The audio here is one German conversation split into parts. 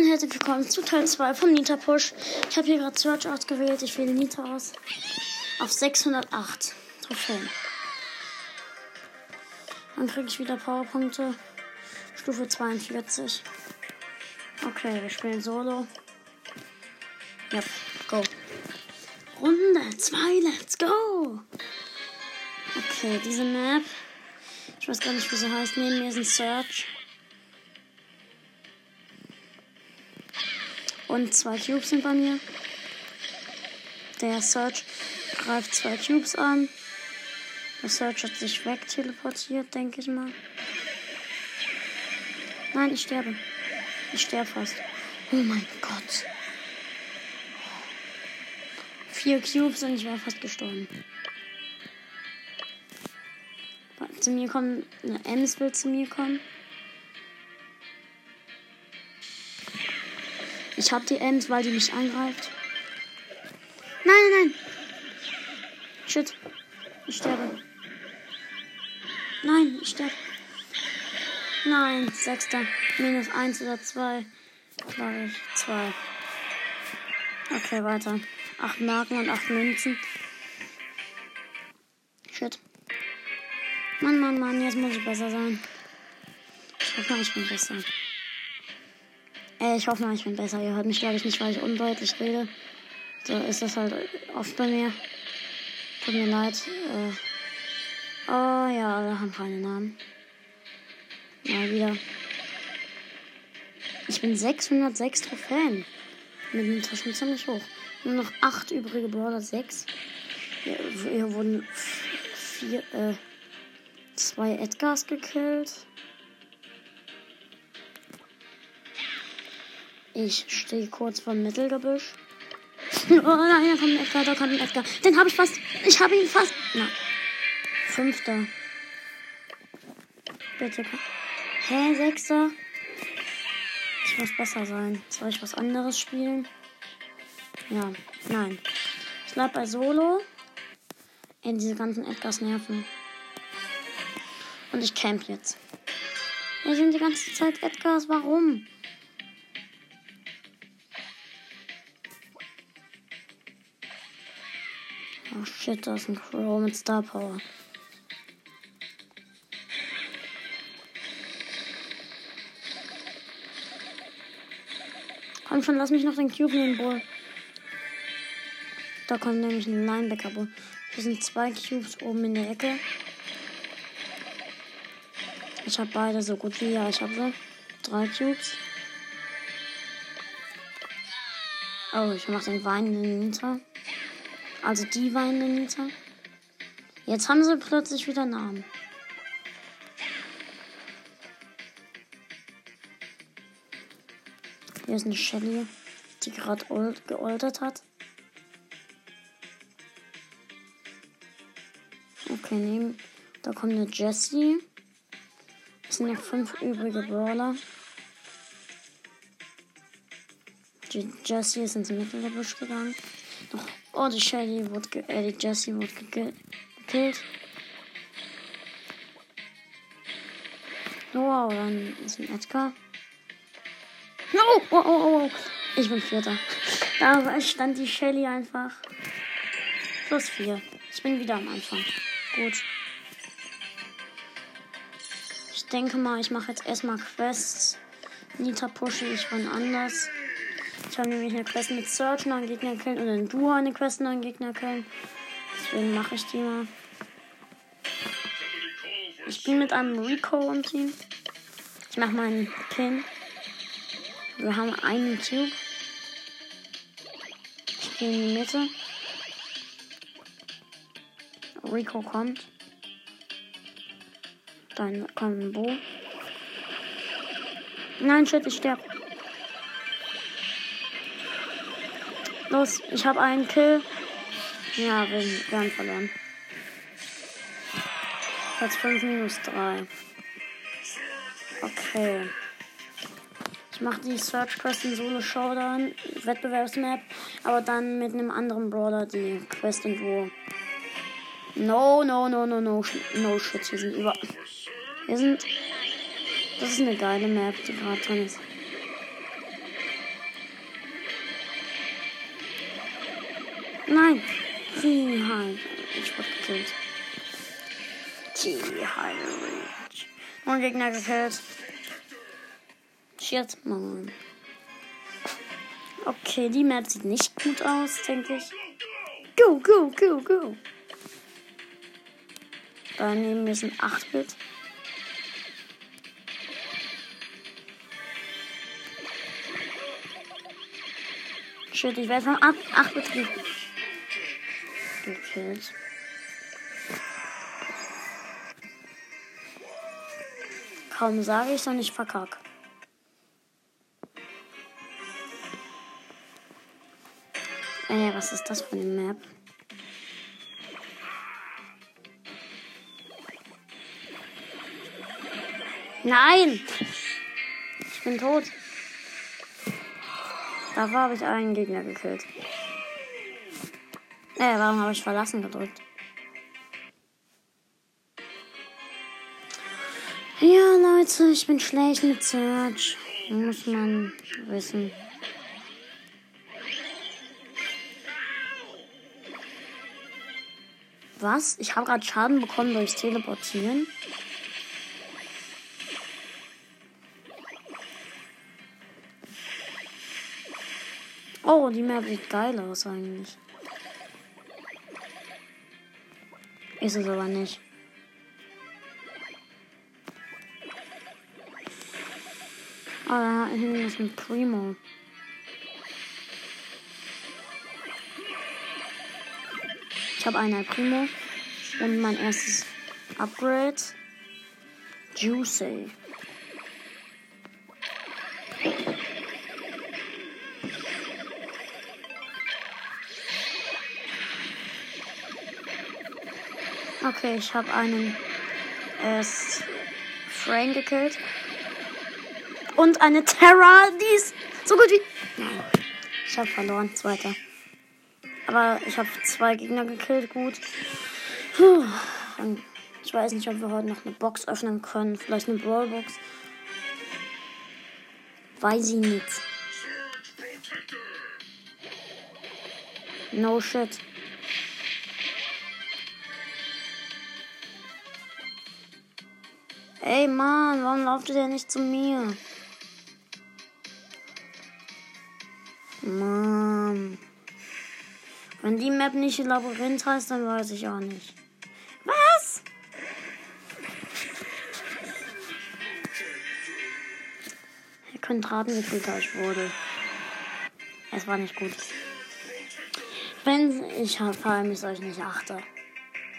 und herzlich willkommen zu Teil 2 von Nita Push. Ich habe hier gerade Search ausgewählt. Ich wähle Nita aus. Auf 608 Trophäen. Dann kriege ich wieder Powerpunkte. Stufe 42. Okay, wir spielen Solo. Yep, go. Runde 2, let's go! Okay, diese Map. Ich weiß gar nicht, wie sie heißt. Neben mir ist ein Search. Und zwei Cubes sind bei mir. Der Search greift zwei Cubes an. Der Search hat sich wegteleportiert, denke ich mal. Nein, ich sterbe. Ich sterbe fast. Oh mein Gott. Vier Cubes und ich wäre fast gestorben. Zu mir kommen. Eine Ems will zu mir kommen. Ich hab die Ems, weil die mich angreift. Nein, nein, nein. Shit. Ich sterbe. Nein, ich sterbe. Nein, sechster. Minus eins oder zwei. Glaube. Zwei. Okay, weiter. Acht Marken und acht Münzen. Shit. Mann, Mann, Mann, jetzt muss ich besser sein. Ich hoffe ich bin besser. Äh, ich hoffe mal, ich bin besser. Ihr hört mich, glaube ich, nicht, weil ich undeutlich rede. So ist das halt oft bei mir. Tut mir leid. Äh, oh ja, alle haben keine Namen. Mal wieder. Ich bin 606 Trophäen. Mit dem schon ziemlich hoch. Nur noch 8 übrige Brawler, 6. Hier, hier wurden vier, äh, zwei Edgars gekillt. Ich stehe kurz vor dem Mittelgebüsch. Oh nein, da kommt ein Edgar, da kommt ein Edgar. Den habe ich fast. Ich habe ihn fast. Na. Fünfter. Bitte. Hä, Sechster? Ich muss besser sein. Soll ich was anderes spielen? Ja, nein. Ich bleib bei Solo. Ey, diese ganzen Edgars nerven. Und ich camp jetzt. Wir sind die ganze Zeit Edgars. Warum? Oh shit, da ist ein Crow mit Star Power. Komm schon, lass mich noch den Cube nehmen, Bull. Da kommt nämlich ein Linebacker, Bull. Hier sind zwei Cubes oben in der Ecke. Ich habe beide so gut wie ja, ich habe sie. Drei Cubes. Oh, ich mache den weinenden Nita. Also die weinende Nita. Jetzt haben sie plötzlich wieder Namen. Hier ist eine Shelly, die gerade geoltert hat. Okay, nehmen. Da kommt eine Jessie. Es sind noch fünf übrige Brawler. Die Jessie ist ins Mittelgebüsch gegangen. Noch, oh, die Shelly wurde ge äh, die Jessie wurde ge gekillt. Wow, dann ist ein Edgar. Oh, oh, oh, oh. Ich bin Vierter. Da stand die Shelly einfach. Plus vier. Ich bin wieder am Anfang. Gut. Ich denke mal, ich mache jetzt erstmal Quests. Nita pushe ich von anders. Habe nämlich eine Quest mit Search und einen Gegner killen und ein Duo eine Quest und einen Gegner killen. Deswegen mache ich die mal. Ich bin mit einem Rico im Team. Ich mache meinen Pin. Wir haben einen Cube. Ich gehe in die Mitte. Rico kommt. Dann kommt ein Bo. Nein, shit, ich sterbe. Los, ich habe einen Kill. Ja, wir, wir haben verloren. Platz 5 minus 3. Okay. Ich mache die Search Quest in Solo Showdown, Wettbewerbsmap, aber dann mit einem anderen Brawler die Quest in Duo. No, no, no, no, no, no shit. Hier sind über. Hier sind. Das ist eine geile Map, die gerade drin ist. Nein. T-Heinrich. Ich wurde gekillt. T-Heinrich. Und Gegner gekillt. Shit, Mann. Okay, die Map sieht nicht gut aus, denke ich. Go, go, go, go. Daneben ist ein 8-Bit. Shit, ich werde von 8-Bit gekillt. Kaum sage ich, dann ich verkack. Ey, was ist das für eine Map? Nein! Ich bin tot. Da habe ich einen Gegner gekillt. Äh, warum habe ich verlassen gedrückt? Ja, Leute, ich bin schlecht mit Search. Muss man wissen. Was? Ich habe gerade Schaden bekommen durchs Teleportieren. Oh, die Map sieht geil aus eigentlich. Ist es aber nicht. Oh, da hinten ist ein Primo. Ich habe einen Primo und mein erstes Upgrade. Juicy. Okay, ich habe einen erst Frame gekillt. Und eine Terra, die ist so gut wie. Nein. Ich habe verloren, zweiter. Aber ich habe zwei Gegner gekillt, gut. Puh. Ich weiß nicht, ob wir heute noch eine Box öffnen können. Vielleicht eine Brawlbox. Weiß ich nicht. No shit. Ey Mann, warum lauft denn nicht zu mir? Mann. Wenn die Map nicht Labyrinth heißt, dann weiß ich auch nicht. Was? Ihr könnt raten, wie viel ich wurde. Es war nicht gut. Wenn ich vor allem ich euch nicht achte,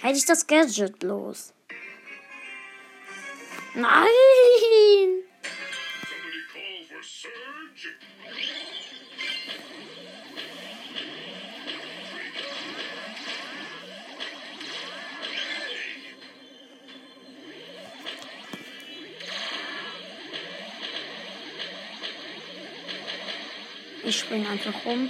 hätte ich das Gadget los. Nein! Ich spring einfach rum.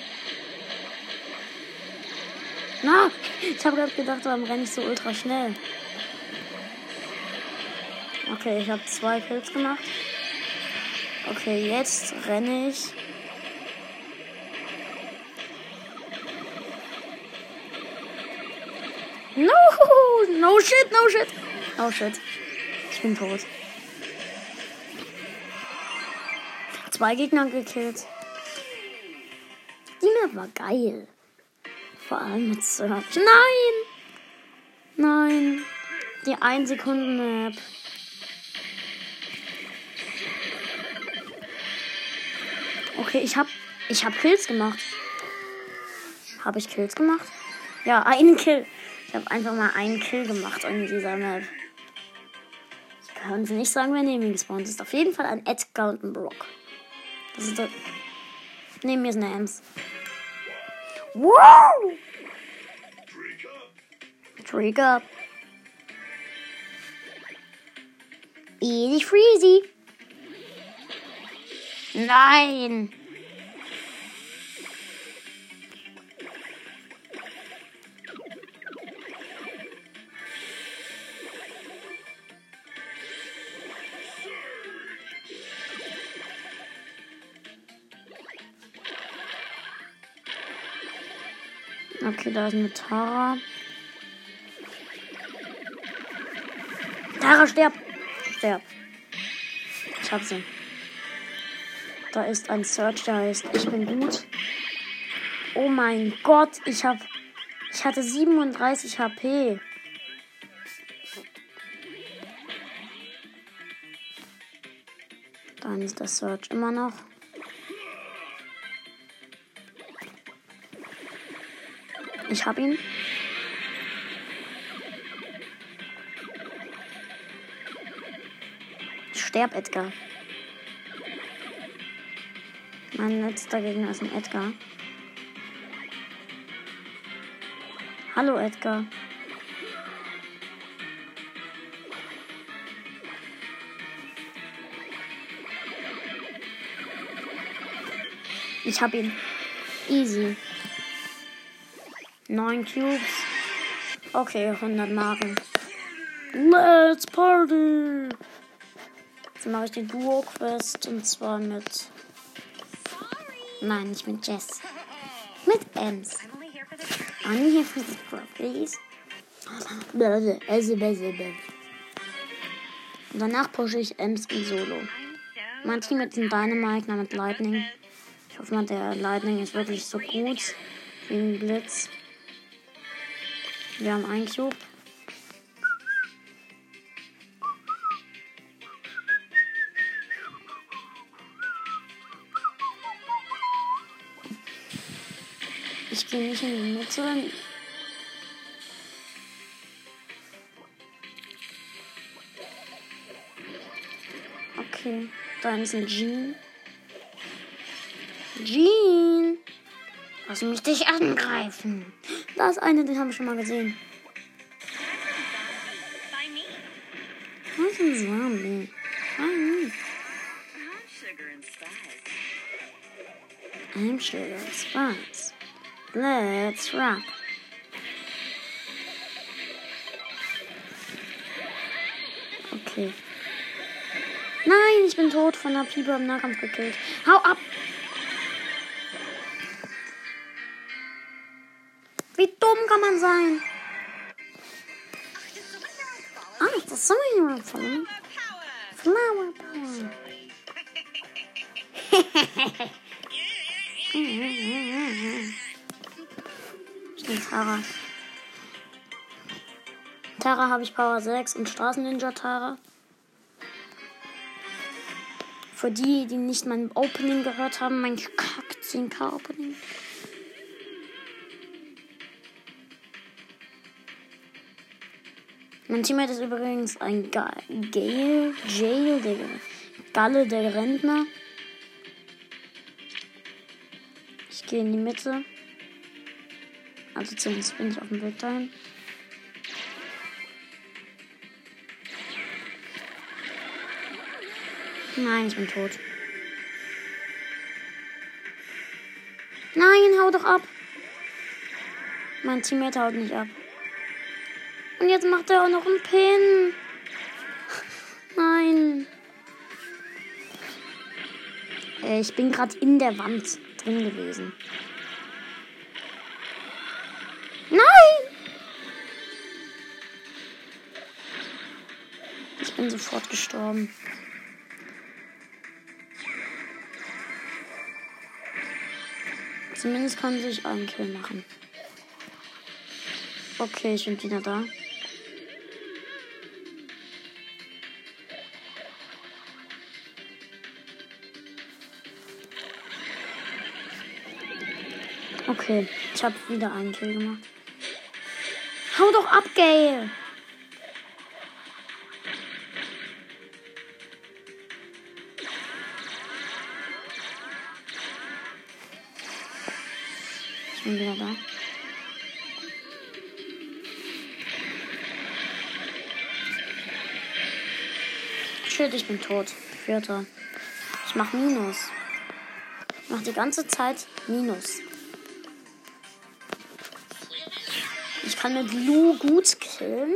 Na, ich habe gerade gedacht, warum renne ich so ultra schnell? Okay, ich habe zwei Kills gemacht. Okay, jetzt renne ich. No! No shit, no shit. Oh shit. Ich bin tot. Zwei Gegner gekillt. Die Map war geil. Vor allem mit Search. Nein! Nein. Die 1 Okay, ich hab, ich hab Kills gemacht. Habe ich Kills gemacht? Ja, einen Kill. Ich habe einfach mal einen Kill gemacht in dieser Map. Ich kann sie nicht sagen, wer neben mir gespawnt ist. Auf jeden Fall ein Edgar und ein Brock. Das ist der. Neben mir ist eine Ems. Wow! Drink up. Easy freezy. Nein! Okay, da ist eine Tara. Tara, sterb! Sterb. Ich hab sie. Da ist ein Search, der heißt Ich bin gut. Oh mein Gott, ich hab. Ich hatte 37 HP. Dann ist das Search immer noch. Ich hab ihn. Sterb, Edgar. Mein letzter Gegner ist ein Edgar. Hallo, Edgar. Ich hab ihn. Easy. 9 Cubes. Okay, 100 Marken. Let's party! Jetzt mache ich die Duo-Quest und zwar mit. Nein, nicht mit Jess. Mit Ems. I'm here for the properties. Und danach pushe ich Ems in Solo. Mein Team mit dem Dynamite, mit Lightning. Ich hoffe mal, der Lightning ist wirklich so gut wie ein Blitz. Wir haben einen Cube. Gehe nicht in die Mitte. Okay, da ist ein Jean. Jean! Lass mich dich angreifen. Da ist eine, den haben wir schon mal gesehen. Was ist ein Zombie? Hi. I'm Sugar and Spice. Let's rock. Okay. Nein, ich bin tot von der Pieper im Nahkampf gekillt. Hau ab! Wie dumm kann man sein? Ah, das ist so ein Flower Flower Power. Tara. Tara habe ich Power 6 und Straßenninja Tara. Für die, die nicht mein Opening gehört haben, mein Kack 10k Opening. Mein Teammate ist übrigens ein Ga Gale, Jail, der Galle, der Rentner. Ich gehe in die Mitte. Also zumindest bin ich auf dem Weg dahin. Nein, ich bin tot. Nein, hau doch ab. Mein Teammate haut nicht ab. Und jetzt macht er auch noch einen Pin. Nein. Äh, ich bin gerade in der Wand drin gewesen. Bin sofort gestorben. Zumindest kann sich einen Kill machen. Okay, ich bin wieder da. Okay, ich habe wieder einen Kill gemacht. Hau doch ab, Gail! Ich bin wieder da. Shit, ich bin tot. Vierter. Ich mach Minus. Ich mach die ganze Zeit Minus. Ich kann mit Lu gut killen.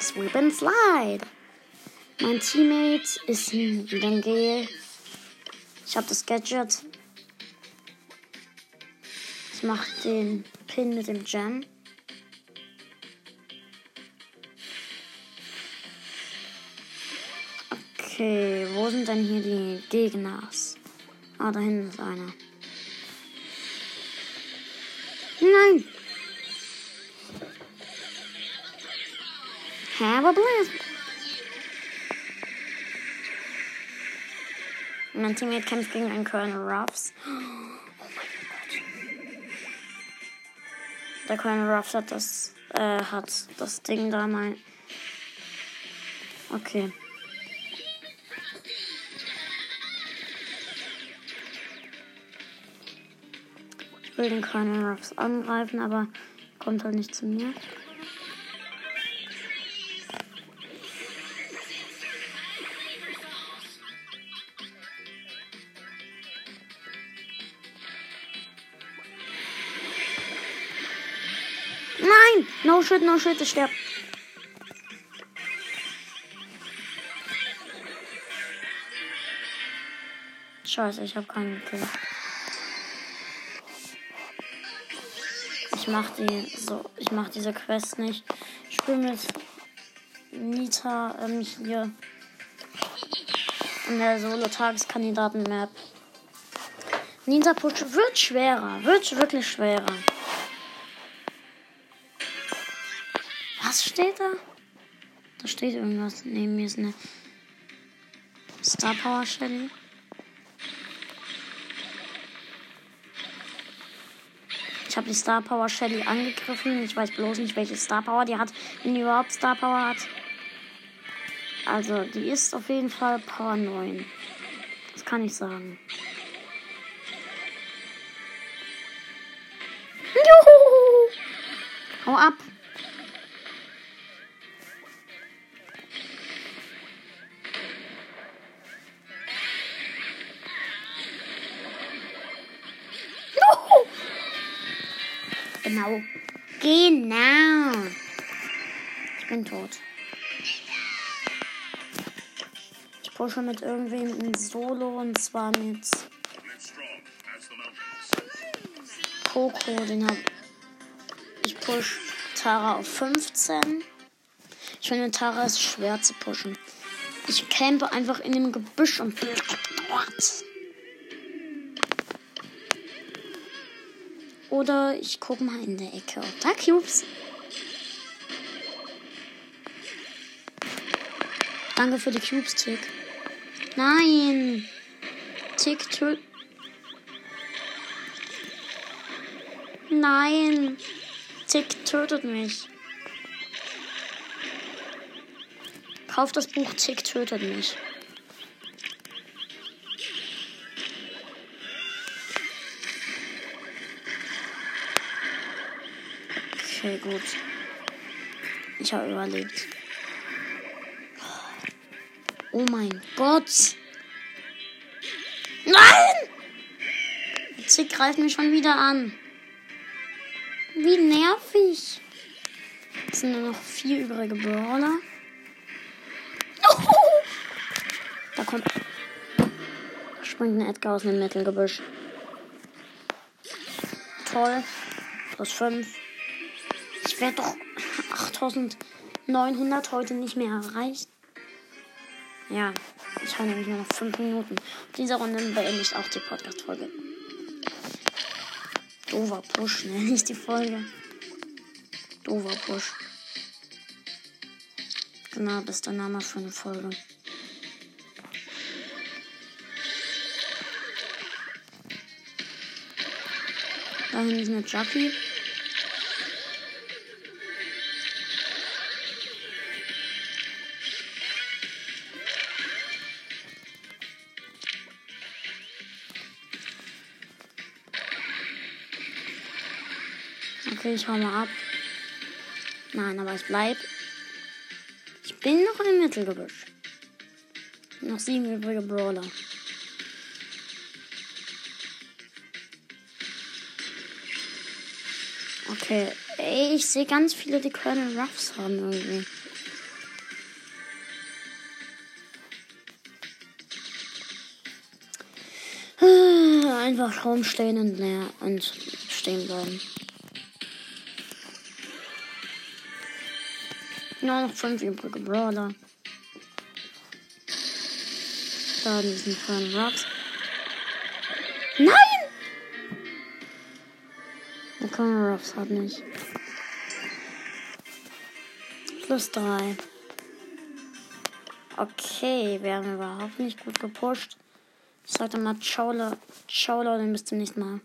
Sweep and Slide. Mein Teammate ist ein Dengel. Ich habe das Gadget. Ich mach den Pin mit dem Gem. Okay, wo sind denn hier die Gegners? Ah, da hinten ist einer. Nein! Have a blast! Mein Teammate kämpft gegen einen Colonel Ruffs. Der Colonel Ruffs hat das, äh, hat das Ding da mal. Okay. Ich will den Colonel Ruffs angreifen, aber kommt halt nicht zu mir. Nein! No shit, no shit, ich sterb. Scheiße, ich habe keinen Kill. Ich mach die so, ich mach diese Quest nicht. Ich spiele mit Nita ähm, hier in der Solo-Tageskandidaten-Map. Nita Push wird schwerer, wird wirklich schwerer. Was steht da? Da steht irgendwas. Neben mir ist eine Star Power Shelly. Ich habe die Star Power Shelly angegriffen. Ich weiß bloß nicht, welche Star Power die hat. Wenn die überhaupt Star Power hat. Also, die ist auf jeden Fall Power 9. Das kann ich sagen. Juhu! Hau ab! Genau. Genau. Ich bin tot. Ich pushe mit irgendwem in Solo und zwar mit Coco. Den hab ich push Tara auf 15. Ich finde Tara ist schwer zu pushen. Ich campe einfach in dem Gebüsch und dort. Oder ich gucke mal in der Ecke, ob da Cubes. Danke für die Cubes, Tick. Nein! Tick, tö Nein! Tick tötet mich. Kauf das Buch Tick tötet mich. Okay, gut. Ich habe überlebt. Oh mein Gott. Nein! Zick greift mich schon wieder an. Wie nervig. Es sind nur noch vier übrige Brawler. Oh! Da kommt. Da springt ein Edgar aus dem Mittelgebüsch. Toll. Plus 5. Ich werde doch 8900 heute nicht mehr erreicht. Ja, ich habe nämlich nur noch 5 Minuten. Diese Runde beende ich auch die Podcast-Folge. Dover Push, ne? Nicht die Folge. Dover Push. Genau, das ist der Name für eine Folge. Da hinten ist eine Jackie. Ich hau mal ab. Nein, aber ich bleib. Ich bin noch im Mittelgebüsch. Noch sieben übrige Brawler. Okay, ey, ich sehe ganz viele, die Colonel Ruffs haben irgendwie. Einfach rumstehen und, leer und stehen bleiben. Nur noch fünf übrige Brawler. Da diesen kleinen Rocks. Nein! Der kleine Ruffs hat nicht. Plus drei. Okay, wir haben überhaupt nicht gut gepusht. Ich sage mal, ciao, ciao Leute, bis zum nächsten Mal.